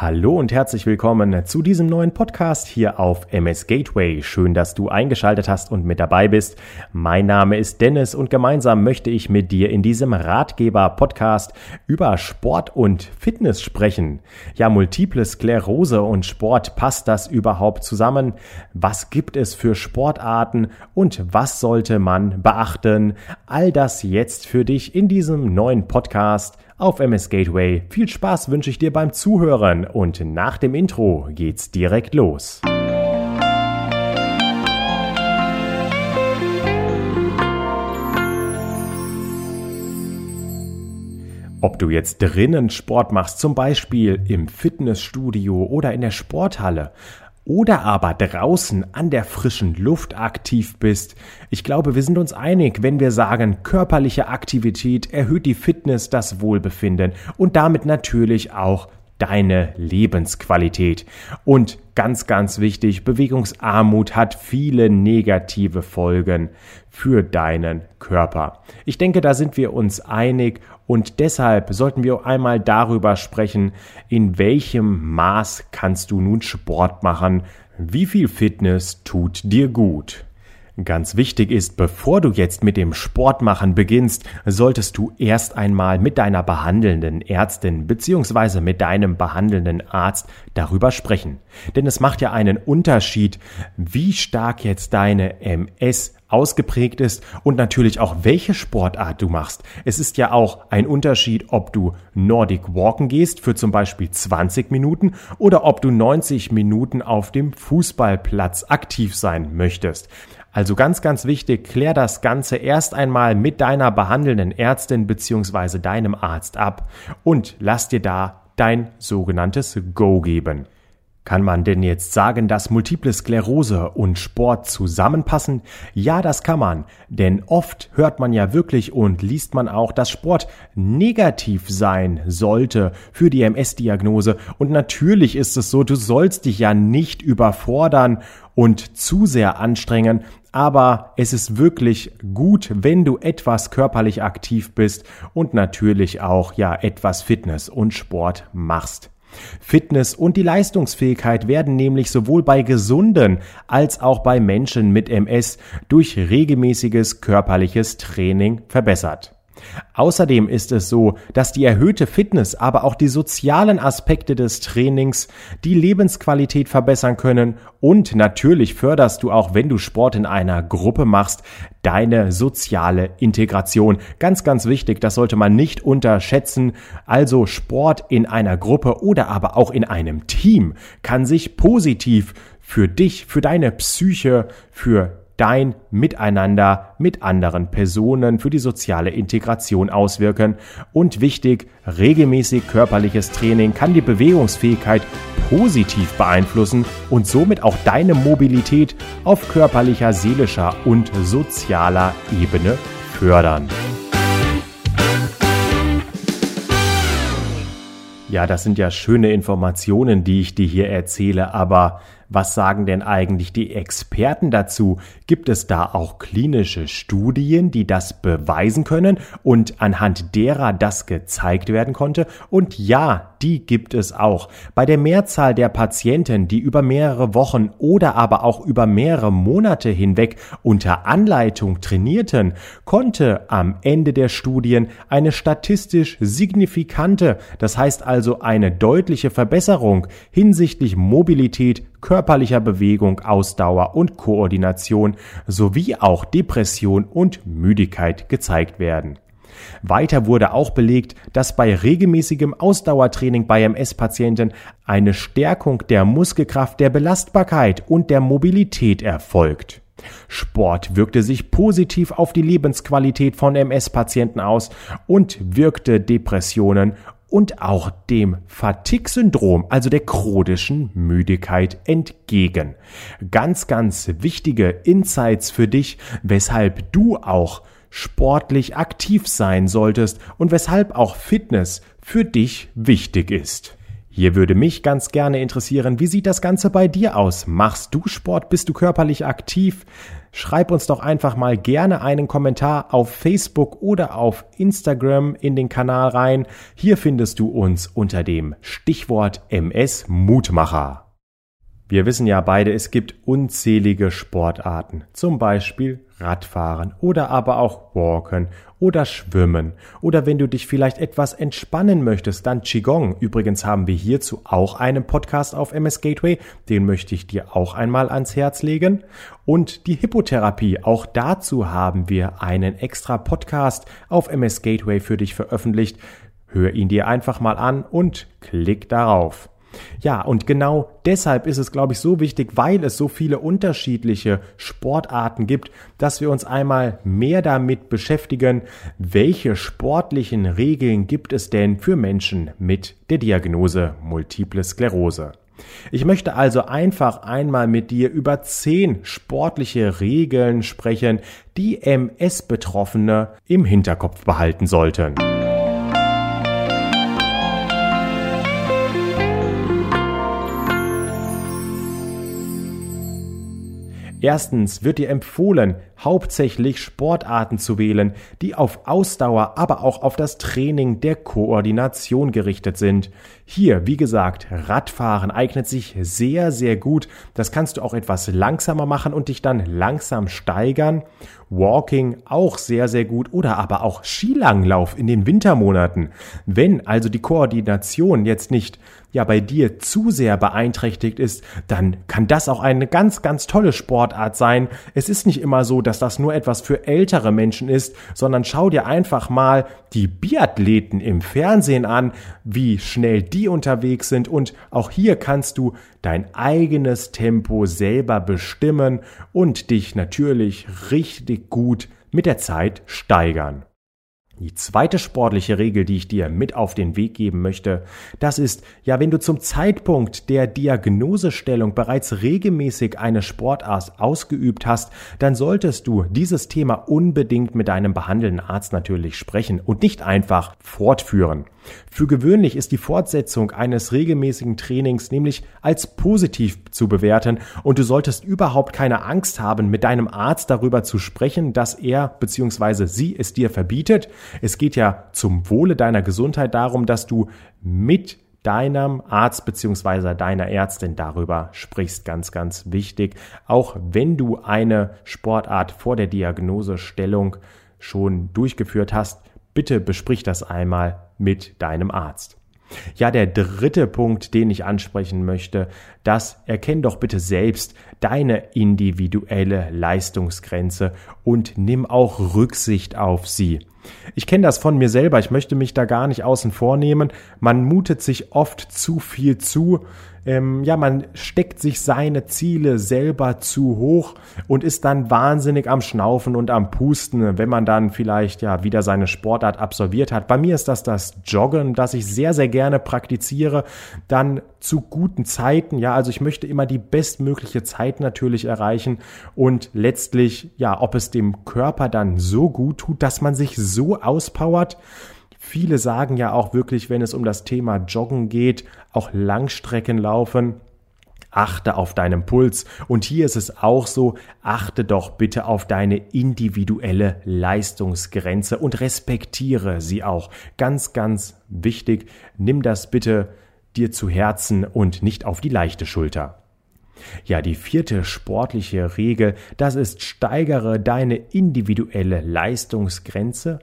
Hallo und herzlich willkommen zu diesem neuen Podcast hier auf MS Gateway. Schön, dass du eingeschaltet hast und mit dabei bist. Mein Name ist Dennis und gemeinsam möchte ich mit dir in diesem Ratgeber-Podcast über Sport und Fitness sprechen. Ja, multiple Sklerose und Sport, passt das überhaupt zusammen? Was gibt es für Sportarten und was sollte man beachten? All das jetzt für dich in diesem neuen Podcast auf MS Gateway. Viel Spaß wünsche ich dir beim Zuhören und nach dem Intro geht's direkt los. Ob du jetzt drinnen Sport machst, zum Beispiel im Fitnessstudio oder in der Sporthalle, oder aber draußen an der frischen Luft aktiv bist. Ich glaube, wir sind uns einig, wenn wir sagen, körperliche Aktivität erhöht die Fitness, das Wohlbefinden und damit natürlich auch deine Lebensqualität. Und ganz, ganz wichtig, Bewegungsarmut hat viele negative Folgen für deinen Körper. Ich denke, da sind wir uns einig und deshalb sollten wir einmal darüber sprechen, in welchem Maß kannst du nun Sport machen, wie viel Fitness tut dir gut. Ganz wichtig ist, bevor du jetzt mit dem Sportmachen beginnst, solltest du erst einmal mit deiner behandelnden Ärztin bzw. mit deinem behandelnden Arzt darüber sprechen. Denn es macht ja einen Unterschied, wie stark jetzt deine MS ausgeprägt ist und natürlich auch welche Sportart du machst. Es ist ja auch ein Unterschied, ob du Nordic Walken gehst für zum Beispiel 20 Minuten oder ob du 90 Minuten auf dem Fußballplatz aktiv sein möchtest. Also ganz, ganz wichtig, klär das Ganze erst einmal mit deiner behandelnden Ärztin bzw. deinem Arzt ab und lass dir da dein sogenanntes Go geben. Kann man denn jetzt sagen, dass multiple Sklerose und Sport zusammenpassen? Ja, das kann man, denn oft hört man ja wirklich und liest man auch, dass Sport negativ sein sollte für die MS-Diagnose. Und natürlich ist es so, du sollst dich ja nicht überfordern und zu sehr anstrengen, aber es ist wirklich gut, wenn du etwas körperlich aktiv bist und natürlich auch ja etwas Fitness und Sport machst. Fitness und die Leistungsfähigkeit werden nämlich sowohl bei gesunden als auch bei Menschen mit MS durch regelmäßiges körperliches Training verbessert. Außerdem ist es so, dass die erhöhte Fitness, aber auch die sozialen Aspekte des Trainings die Lebensqualität verbessern können und natürlich förderst du auch, wenn du Sport in einer Gruppe machst, deine soziale Integration. Ganz, ganz wichtig, das sollte man nicht unterschätzen. Also Sport in einer Gruppe oder aber auch in einem Team kann sich positiv für dich, für deine Psyche, für dein Miteinander mit anderen Personen für die soziale Integration auswirken. Und wichtig, regelmäßig körperliches Training kann die Bewegungsfähigkeit positiv beeinflussen und somit auch deine Mobilität auf körperlicher, seelischer und sozialer Ebene fördern. Ja, das sind ja schöne Informationen, die ich dir hier erzähle, aber was sagen denn eigentlich die Experten dazu? Gibt es da auch klinische Studien, die das beweisen können und anhand derer das gezeigt werden konnte? Und ja, die gibt es auch. Bei der Mehrzahl der Patienten, die über mehrere Wochen oder aber auch über mehrere Monate hinweg unter Anleitung trainierten, konnte am Ende der Studien eine statistisch signifikante, das heißt also eine deutliche Verbesserung hinsichtlich Mobilität, körperlicher Bewegung, Ausdauer und Koordination sowie auch Depression und Müdigkeit gezeigt werden. Weiter wurde auch belegt, dass bei regelmäßigem Ausdauertraining bei MS-Patienten eine Stärkung der Muskelkraft, der Belastbarkeit und der Mobilität erfolgt. Sport wirkte sich positiv auf die Lebensqualität von MS-Patienten aus und wirkte Depressionen und auch dem Fatigue-Syndrom, also der chronischen Müdigkeit entgegen. Ganz, ganz wichtige Insights für dich, weshalb du auch sportlich aktiv sein solltest und weshalb auch Fitness für dich wichtig ist. Hier würde mich ganz gerne interessieren, wie sieht das Ganze bei dir aus? Machst du Sport? Bist du körperlich aktiv? Schreib uns doch einfach mal gerne einen Kommentar auf Facebook oder auf Instagram in den Kanal rein. Hier findest du uns unter dem Stichwort MS Mutmacher. Wir wissen ja beide, es gibt unzählige Sportarten, zum Beispiel Radfahren oder aber auch Walken oder Schwimmen oder wenn du dich vielleicht etwas entspannen möchtest, dann Qigong. Übrigens haben wir hierzu auch einen Podcast auf MS Gateway, den möchte ich dir auch einmal ans Herz legen. Und die Hippotherapie, auch dazu haben wir einen extra Podcast auf MS Gateway für dich veröffentlicht. Hör ihn dir einfach mal an und klick darauf. Ja, und genau deshalb ist es, glaube ich, so wichtig, weil es so viele unterschiedliche Sportarten gibt, dass wir uns einmal mehr damit beschäftigen, welche sportlichen Regeln gibt es denn für Menschen mit der Diagnose Multiple Sklerose. Ich möchte also einfach einmal mit dir über zehn sportliche Regeln sprechen, die MS-Betroffene im Hinterkopf behalten sollten. Erstens wird dir empfohlen, hauptsächlich Sportarten zu wählen, die auf Ausdauer, aber auch auf das Training der Koordination gerichtet sind. Hier, wie gesagt, Radfahren eignet sich sehr, sehr gut. Das kannst du auch etwas langsamer machen und dich dann langsam steigern. Walking auch sehr, sehr gut oder aber auch Skilanglauf in den Wintermonaten. Wenn also die Koordination jetzt nicht ja bei dir zu sehr beeinträchtigt ist, dann kann das auch eine ganz, ganz tolle Sportart sein. Es ist nicht immer so, dass das nur etwas für ältere Menschen ist, sondern schau dir einfach mal die Biathleten im Fernsehen an, wie schnell die unterwegs sind und auch hier kannst du dein eigenes Tempo selber bestimmen und dich natürlich richtig gut mit der Zeit steigern. Die zweite sportliche Regel, die ich dir mit auf den Weg geben möchte, das ist, ja, wenn du zum Zeitpunkt der Diagnosestellung bereits regelmäßig eine Sportart ausgeübt hast, dann solltest du dieses Thema unbedingt mit deinem behandelnden Arzt natürlich sprechen und nicht einfach fortführen. Für gewöhnlich ist die Fortsetzung eines regelmäßigen Trainings nämlich als positiv zu bewerten und du solltest überhaupt keine Angst haben, mit deinem Arzt darüber zu sprechen, dass er bzw. sie es dir verbietet. Es geht ja zum Wohle deiner Gesundheit darum, dass du mit deinem Arzt bzw. deiner Ärztin darüber sprichst. Ganz, ganz wichtig. Auch wenn du eine Sportart vor der Diagnosestellung schon durchgeführt hast, bitte besprich das einmal mit deinem Arzt. Ja, der dritte Punkt, den ich ansprechen möchte, das erkenn doch bitte selbst deine individuelle Leistungsgrenze und nimm auch Rücksicht auf sie. Ich kenne das von mir selber, ich möchte mich da gar nicht außen vornehmen. Man mutet sich oft zu viel zu. Ähm, ja, man steckt sich seine Ziele selber zu hoch und ist dann wahnsinnig am Schnaufen und am Pusten, wenn man dann vielleicht ja wieder seine Sportart absolviert hat. Bei mir ist das das Joggen, das ich sehr, sehr gerne praktiziere. Dann zu guten Zeiten, ja, also ich möchte immer die bestmögliche Zeit natürlich erreichen und letztlich, ja, ob es dem Körper dann so gut tut, dass man sich so auspowert. Viele sagen ja auch wirklich, wenn es um das Thema Joggen geht, auch Langstrecken laufen, achte auf deinen Puls. Und hier ist es auch so, achte doch bitte auf deine individuelle Leistungsgrenze und respektiere sie auch. Ganz, ganz wichtig, nimm das bitte dir zu Herzen und nicht auf die leichte Schulter. Ja, die vierte sportliche Regel, das ist steigere deine individuelle Leistungsgrenze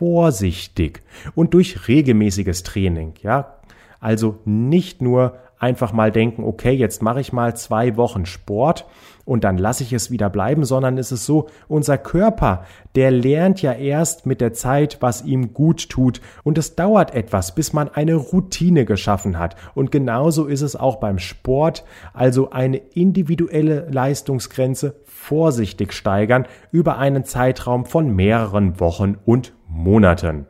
vorsichtig und durch regelmäßiges Training, ja. Also nicht nur einfach mal denken, okay, jetzt mache ich mal zwei Wochen Sport und dann lasse ich es wieder bleiben, sondern es ist so, unser Körper, der lernt ja erst mit der Zeit, was ihm gut tut. Und es dauert etwas, bis man eine Routine geschaffen hat. Und genauso ist es auch beim Sport, also eine individuelle Leistungsgrenze vorsichtig steigern über einen Zeitraum von mehreren Wochen und Monaten.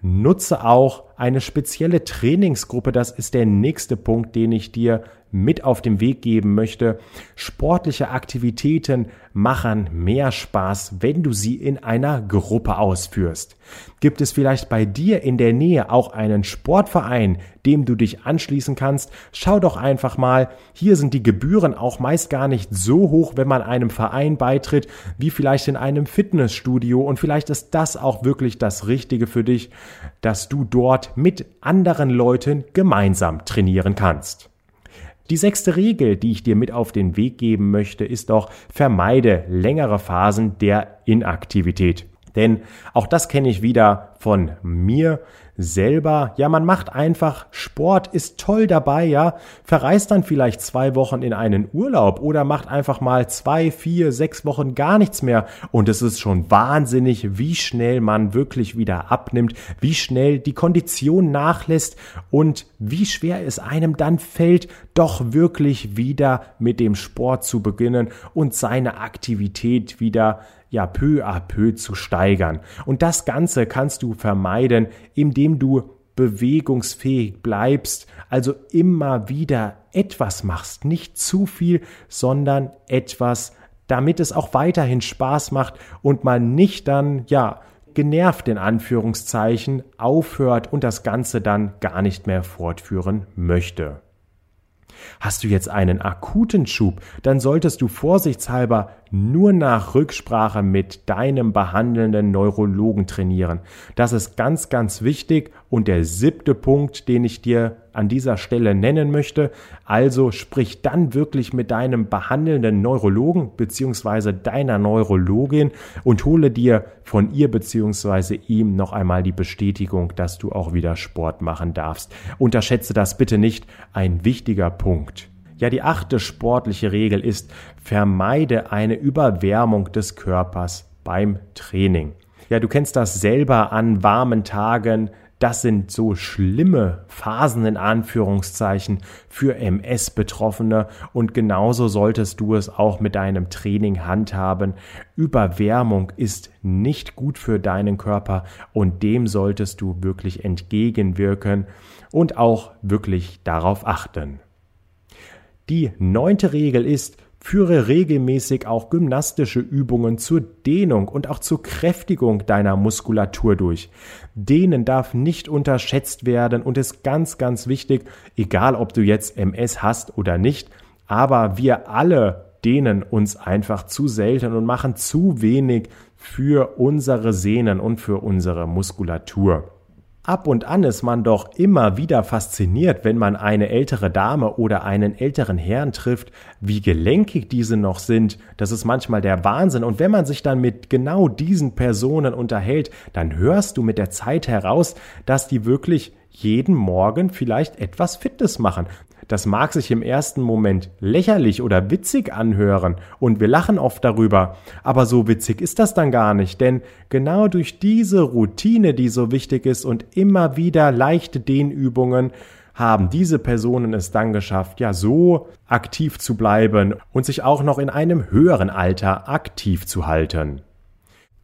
Nutze auch eine spezielle Trainingsgruppe, das ist der nächste Punkt, den ich dir mit auf den Weg geben möchte. Sportliche Aktivitäten machen mehr Spaß, wenn du sie in einer Gruppe ausführst. Gibt es vielleicht bei dir in der Nähe auch einen Sportverein, dem du dich anschließen kannst? Schau doch einfach mal. Hier sind die Gebühren auch meist gar nicht so hoch, wenn man einem Verein beitritt, wie vielleicht in einem Fitnessstudio. Und vielleicht ist das auch wirklich das Richtige für dich, dass du dort mit anderen Leuten gemeinsam trainieren kannst. Die sechste Regel, die ich dir mit auf den Weg geben möchte, ist doch, vermeide längere Phasen der Inaktivität. Denn auch das kenne ich wieder von mir selber. Ja, man macht einfach Sport, ist toll dabei, ja. Verreist dann vielleicht zwei Wochen in einen Urlaub oder macht einfach mal zwei, vier, sechs Wochen gar nichts mehr. Und es ist schon wahnsinnig, wie schnell man wirklich wieder abnimmt, wie schnell die Kondition nachlässt und wie schwer es einem dann fällt, doch wirklich wieder mit dem Sport zu beginnen und seine Aktivität wieder ja peu à peu zu steigern. Und das Ganze kannst du vermeiden, indem du bewegungsfähig bleibst, also immer wieder etwas machst, nicht zu viel, sondern etwas, damit es auch weiterhin Spaß macht und man nicht dann, ja, genervt in Anführungszeichen aufhört und das Ganze dann gar nicht mehr fortführen möchte. Hast du jetzt einen akuten Schub, dann solltest du vorsichtshalber nur nach Rücksprache mit deinem behandelnden Neurologen trainieren. Das ist ganz, ganz wichtig. Und der siebte Punkt, den ich dir an dieser Stelle nennen möchte, also sprich dann wirklich mit deinem behandelnden Neurologen beziehungsweise deiner Neurologin und hole dir von ihr beziehungsweise ihm noch einmal die Bestätigung, dass du auch wieder Sport machen darfst. Unterschätze das bitte nicht, ein wichtiger Punkt. Ja, die achte sportliche Regel ist, vermeide eine Überwärmung des Körpers beim Training. Ja, du kennst das selber an warmen Tagen. Das sind so schlimme Phasen in Anführungszeichen für MS-Betroffene und genauso solltest du es auch mit deinem Training handhaben. Überwärmung ist nicht gut für deinen Körper und dem solltest du wirklich entgegenwirken und auch wirklich darauf achten. Die neunte Regel ist, führe regelmäßig auch gymnastische Übungen zur Dehnung und auch zur Kräftigung deiner Muskulatur durch. Dehnen darf nicht unterschätzt werden und ist ganz, ganz wichtig, egal ob du jetzt MS hast oder nicht, aber wir alle dehnen uns einfach zu selten und machen zu wenig für unsere Sehnen und für unsere Muskulatur. Ab und an ist man doch immer wieder fasziniert, wenn man eine ältere Dame oder einen älteren Herrn trifft, wie gelenkig diese noch sind. Das ist manchmal der Wahnsinn. Und wenn man sich dann mit genau diesen Personen unterhält, dann hörst du mit der Zeit heraus, dass die wirklich jeden Morgen vielleicht etwas Fitness machen. Das mag sich im ersten Moment lächerlich oder witzig anhören und wir lachen oft darüber, aber so witzig ist das dann gar nicht, denn genau durch diese Routine, die so wichtig ist und immer wieder leichte Dehnübungen, haben diese Personen es dann geschafft, ja so aktiv zu bleiben und sich auch noch in einem höheren Alter aktiv zu halten.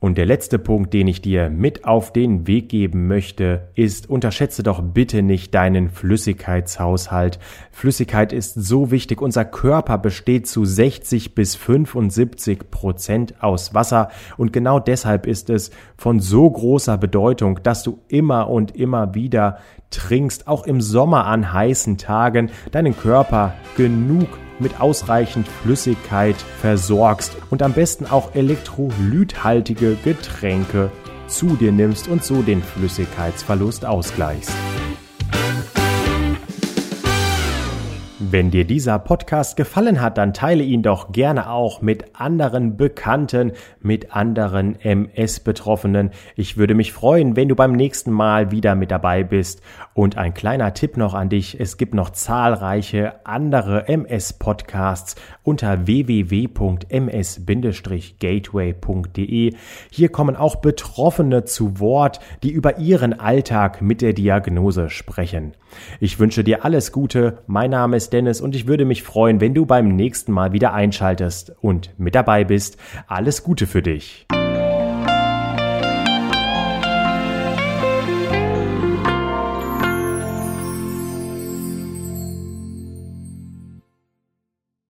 Und der letzte Punkt, den ich dir mit auf den Weg geben möchte, ist, unterschätze doch bitte nicht deinen Flüssigkeitshaushalt. Flüssigkeit ist so wichtig. Unser Körper besteht zu 60 bis 75 Prozent aus Wasser. Und genau deshalb ist es von so großer Bedeutung, dass du immer und immer wieder trinkst, auch im Sommer an heißen Tagen, deinen Körper genug mit ausreichend Flüssigkeit versorgst und am besten auch elektrolythaltige Getränke zu dir nimmst und so den Flüssigkeitsverlust ausgleichst. Wenn dir dieser Podcast gefallen hat, dann teile ihn doch gerne auch mit anderen Bekannten, mit anderen MS-Betroffenen. Ich würde mich freuen, wenn du beim nächsten Mal wieder mit dabei bist. Und ein kleiner Tipp noch an dich. Es gibt noch zahlreiche andere MS-Podcasts unter www.ms-gateway.de. Hier kommen auch Betroffene zu Wort, die über ihren Alltag mit der Diagnose sprechen. Ich wünsche dir alles Gute. Mein Name ist Dennis und ich würde mich freuen, wenn du beim nächsten Mal wieder einschaltest und mit dabei bist. Alles Gute für dich.